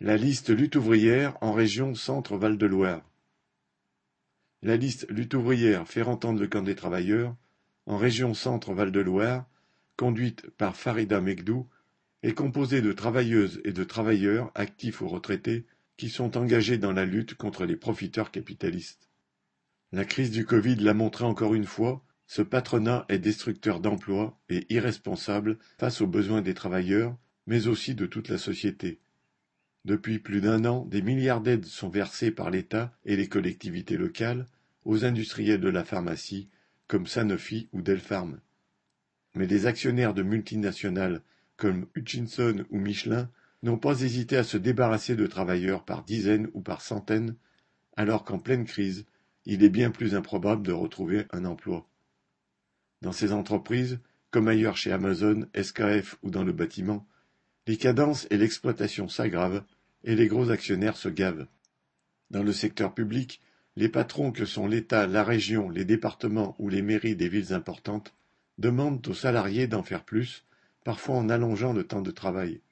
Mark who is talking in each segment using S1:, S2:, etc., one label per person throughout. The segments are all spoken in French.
S1: La liste Lutte ouvrière en région Centre-Val de Loire. La liste Lutte ouvrière fait entendre le camp des travailleurs en région Centre-Val de Loire, conduite par Farida Megdou, est composée de travailleuses et de travailleurs actifs ou retraités qui sont engagés dans la lutte contre les profiteurs capitalistes. La crise du Covid l'a montré encore une fois, ce patronat est destructeur d'emplois et irresponsable face aux besoins des travailleurs, mais aussi de toute la société. Depuis plus d'un an, des milliards d'aides sont versées par l'État et les collectivités locales aux industriels de la pharmacie comme Sanofi ou Delpharm. Mais des actionnaires de multinationales comme Hutchinson ou Michelin n'ont pas hésité à se débarrasser de travailleurs par dizaines ou par centaines, alors qu'en pleine crise, il est bien plus improbable de retrouver un emploi. Dans ces entreprises, comme ailleurs chez Amazon, SKF ou dans le bâtiment, les cadences et l'exploitation s'aggravent et les gros actionnaires se gavent. Dans le secteur public, les patrons que sont l'État, la région, les départements ou les mairies des villes importantes demandent aux salariés d'en faire plus, parfois en allongeant le temps de travail.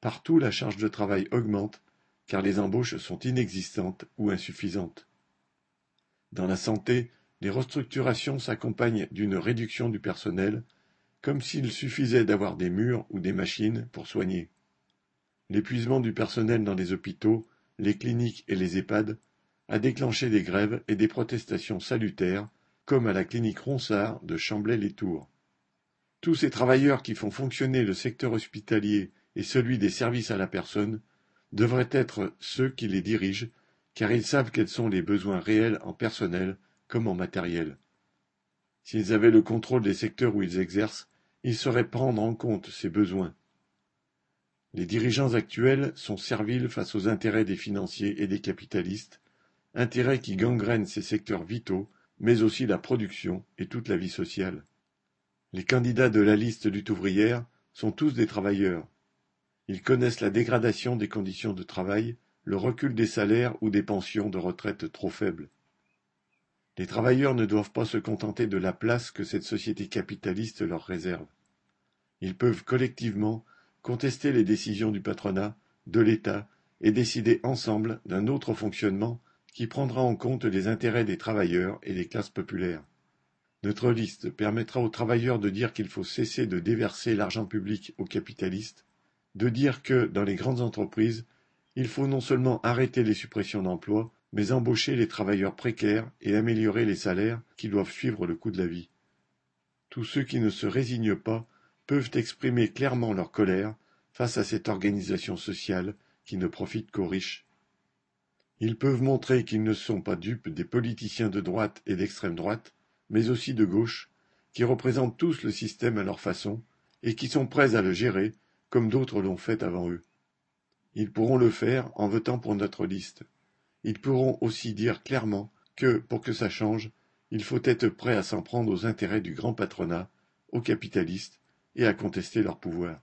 S1: Partout la charge de travail augmente, car les embauches sont inexistantes ou insuffisantes. Dans la santé, les restructurations s'accompagnent d'une réduction du personnel, comme s'il suffisait d'avoir des murs ou des machines pour soigner. L'épuisement du personnel dans les hôpitaux, les cliniques et les EHPAD a déclenché des grèves et des protestations salutaires, comme à la clinique Ronsard de Chamblay-les-Tours. Tous ces travailleurs qui font fonctionner le secteur hospitalier et celui des services à la personne devraient être ceux qui les dirigent, car ils savent quels sont les besoins réels en personnel comme en matériel. S'ils avaient le contrôle des secteurs où ils exercent, ils sauraient prendre en compte ces besoins les dirigeants actuels sont serviles face aux intérêts des financiers et des capitalistes, intérêts qui gangrènent ces secteurs vitaux, mais aussi la production et toute la vie sociale. Les candidats de la liste lutte ouvrière sont tous des travailleurs. Ils connaissent la dégradation des conditions de travail, le recul des salaires ou des pensions de retraite trop faibles. Les travailleurs ne doivent pas se contenter de la place que cette société capitaliste leur réserve. Ils peuvent collectivement contester les décisions du patronat, de l'État et décider ensemble d'un autre fonctionnement qui prendra en compte les intérêts des travailleurs et des classes populaires. Notre liste permettra aux travailleurs de dire qu'il faut cesser de déverser l'argent public aux capitalistes, de dire que, dans les grandes entreprises, il faut non seulement arrêter les suppressions d'emplois, mais embaucher les travailleurs précaires et améliorer les salaires qui doivent suivre le coût de la vie. Tous ceux qui ne se résignent pas peuvent exprimer clairement leur colère face à cette organisation sociale qui ne profite qu'aux riches. Ils peuvent montrer qu'ils ne sont pas dupes des politiciens de droite et d'extrême droite, mais aussi de gauche, qui représentent tous le système à leur façon et qui sont prêts à le gérer comme d'autres l'ont fait avant eux. Ils pourront le faire en votant pour notre liste. Ils pourront aussi dire clairement que, pour que ça change, il faut être prêt à s'en prendre aux intérêts du grand patronat, aux capitalistes et à contester leur pouvoir.